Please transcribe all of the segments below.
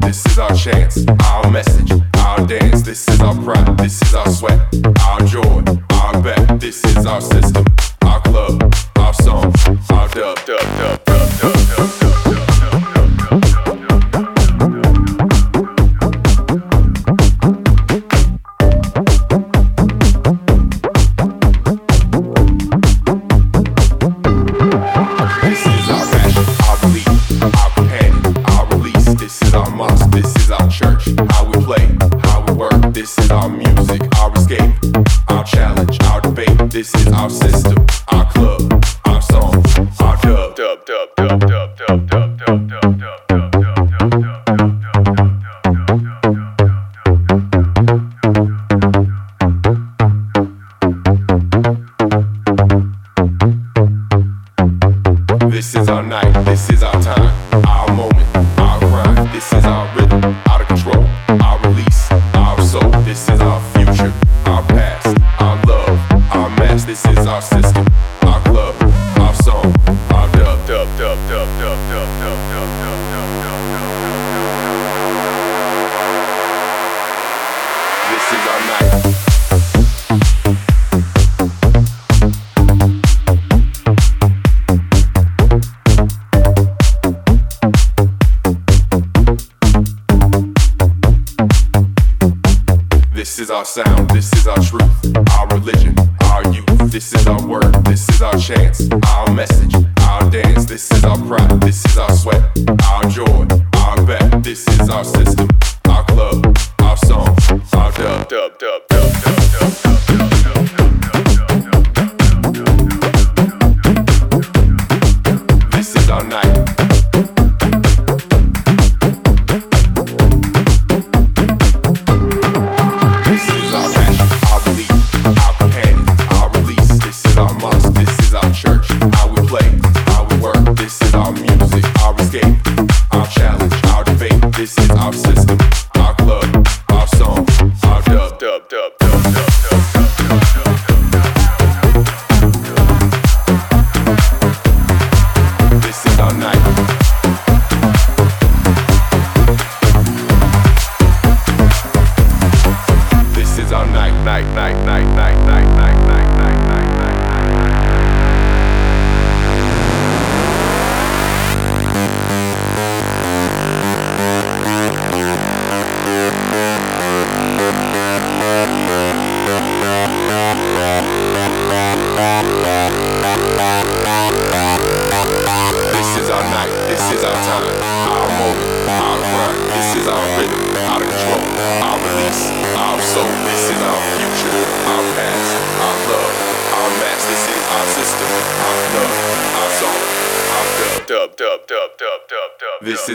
this is our chance, our message, our dance. This is our pride, this is our sweat, our joy, our bet. This is our system, our club, our song, our dub, dub, dub, dub, dub, dub.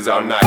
Night, night, night.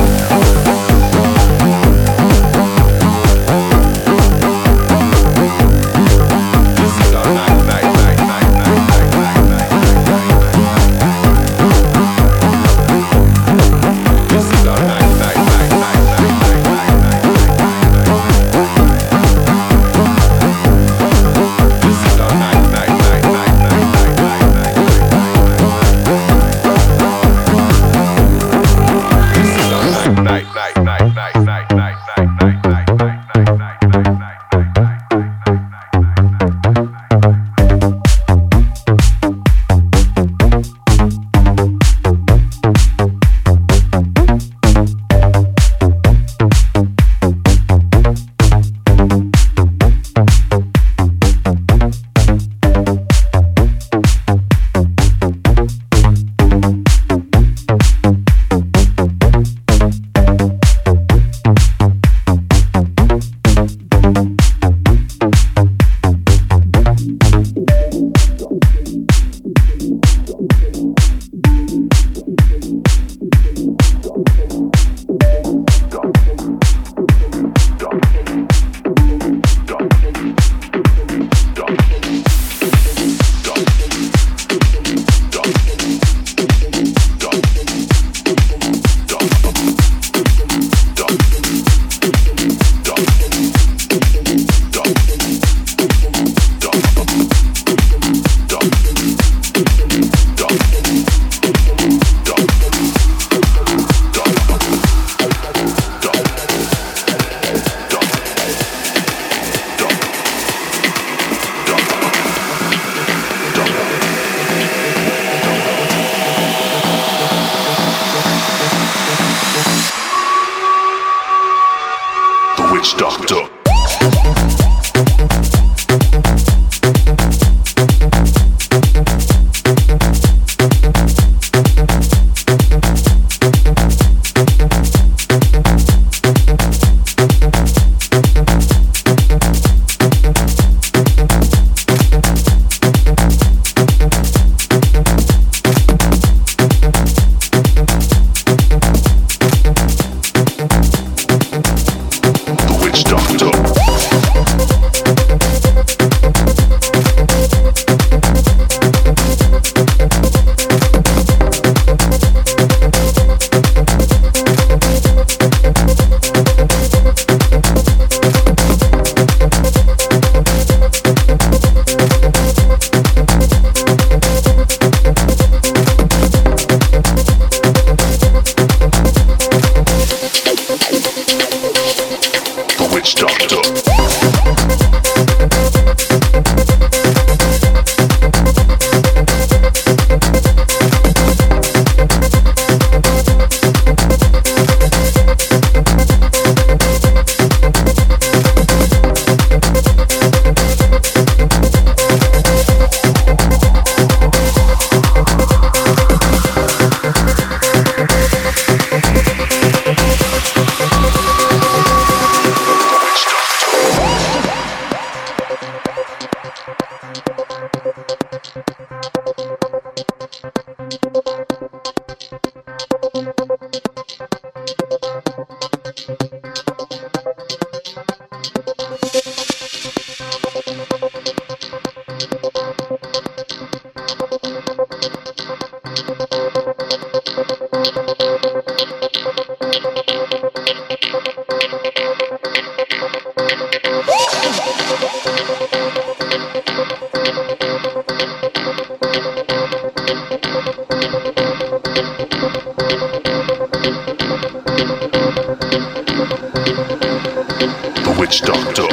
Stop.